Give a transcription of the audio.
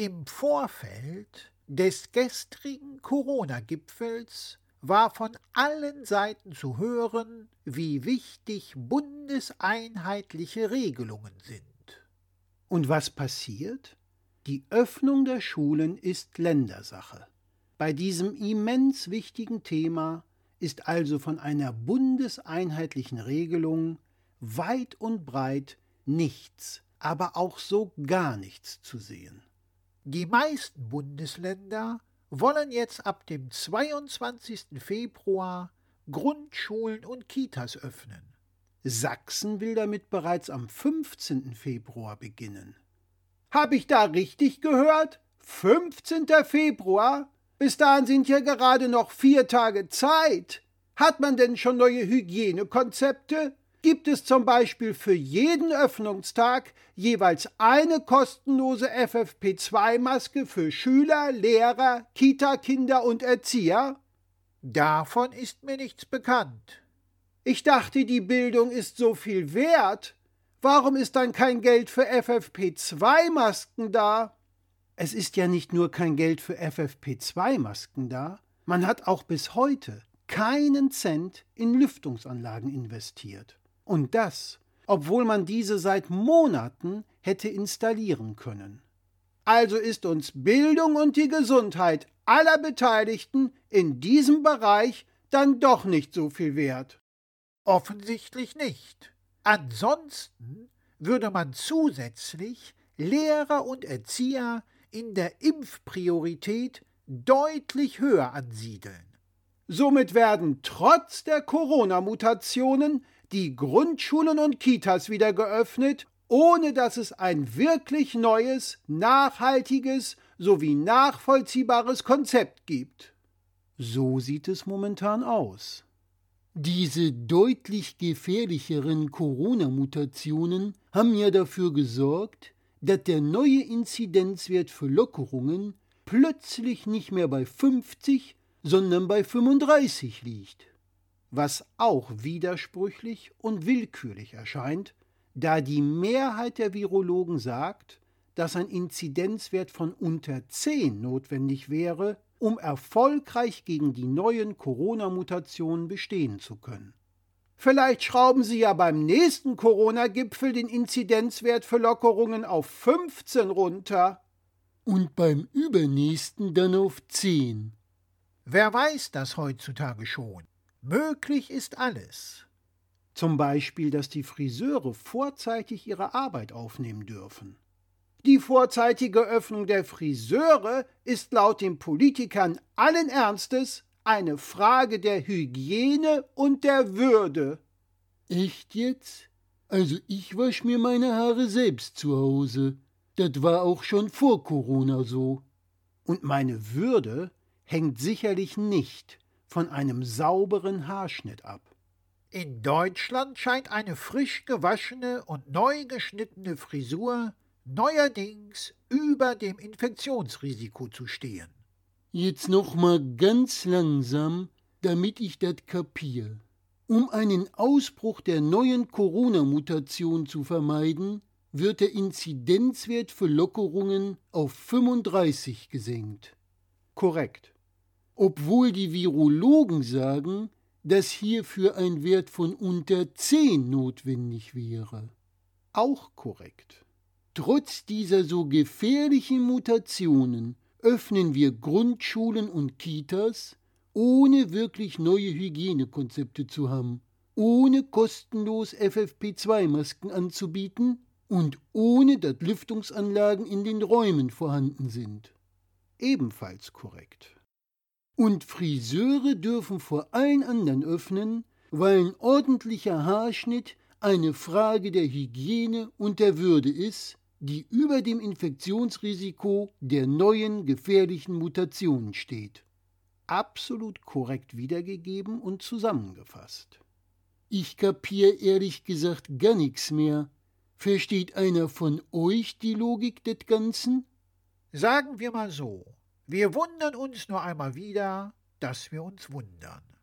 Im Vorfeld des gestrigen Corona-Gipfels war von allen Seiten zu hören, wie wichtig bundeseinheitliche Regelungen sind. Und was passiert? Die Öffnung der Schulen ist Ländersache. Bei diesem immens wichtigen Thema ist also von einer bundeseinheitlichen Regelung weit und breit nichts, aber auch so gar nichts zu sehen. Die meisten Bundesländer wollen jetzt ab dem 22. Februar Grundschulen und Kitas öffnen. Sachsen will damit bereits am 15. Februar beginnen. Hab ich da richtig gehört? 15. Februar? Bis dahin sind ja gerade noch vier Tage Zeit. Hat man denn schon neue Hygienekonzepte? Gibt es zum Beispiel für jeden Öffnungstag jeweils eine kostenlose FFP2-Maske für Schüler, Lehrer, Kita-Kinder und Erzieher? Davon ist mir nichts bekannt. Ich dachte, die Bildung ist so viel wert. Warum ist dann kein Geld für FFP2-Masken da? Es ist ja nicht nur kein Geld für FFP2-Masken da, man hat auch bis heute keinen Cent in Lüftungsanlagen investiert. Und das, obwohl man diese seit Monaten hätte installieren können. Also ist uns Bildung und die Gesundheit aller Beteiligten in diesem Bereich dann doch nicht so viel wert. Offensichtlich nicht. Ansonsten würde man zusätzlich Lehrer und Erzieher in der Impfpriorität deutlich höher ansiedeln. Somit werden trotz der Corona-Mutationen die Grundschulen und Kitas wieder geöffnet, ohne dass es ein wirklich neues, nachhaltiges sowie nachvollziehbares Konzept gibt. So sieht es momentan aus. Diese deutlich gefährlicheren Corona-Mutationen haben ja dafür gesorgt, dass der neue Inzidenzwert für Lockerungen plötzlich nicht mehr bei 50, sondern bei 35 liegt was auch widersprüchlich und willkürlich erscheint, da die Mehrheit der Virologen sagt, dass ein Inzidenzwert von unter 10 notwendig wäre, um erfolgreich gegen die neuen Corona-Mutationen bestehen zu können. Vielleicht schrauben Sie ja beim nächsten Corona-Gipfel den Inzidenzwert für Lockerungen auf 15 runter. Und beim übernächsten dann auf 10. Wer weiß das heutzutage schon? Möglich ist alles. Zum Beispiel, dass die Friseure vorzeitig ihre Arbeit aufnehmen dürfen. Die vorzeitige Öffnung der Friseure ist laut den Politikern allen Ernstes eine Frage der Hygiene und der Würde. Echt jetzt? Also ich wasch mir meine Haare selbst zu Hause. Das war auch schon vor Corona so. Und meine Würde hängt sicherlich nicht von einem sauberen Haarschnitt ab. In Deutschland scheint eine frisch gewaschene und neu geschnittene Frisur neuerdings über dem Infektionsrisiko zu stehen. Jetzt noch mal ganz langsam, damit ich das kapiere. Um einen Ausbruch der neuen Corona-Mutation zu vermeiden, wird der Inzidenzwert für Lockerungen auf 35 gesenkt. Korrekt obwohl die Virologen sagen, dass hierfür ein Wert von unter 10 notwendig wäre. Auch korrekt. Trotz dieser so gefährlichen Mutationen öffnen wir Grundschulen und Kitas, ohne wirklich neue Hygienekonzepte zu haben, ohne kostenlos FFP2-Masken anzubieten und ohne dass Lüftungsanlagen in den Räumen vorhanden sind. Ebenfalls korrekt. Und Friseure dürfen vor allen anderen öffnen, weil ein ordentlicher Haarschnitt eine Frage der Hygiene und der Würde ist, die über dem Infektionsrisiko der neuen gefährlichen Mutationen steht. Absolut korrekt wiedergegeben und zusammengefasst. Ich kapier ehrlich gesagt gar nichts mehr. Versteht einer von euch die Logik des Ganzen? Sagen wir mal so. Wir wundern uns nur einmal wieder, dass wir uns wundern.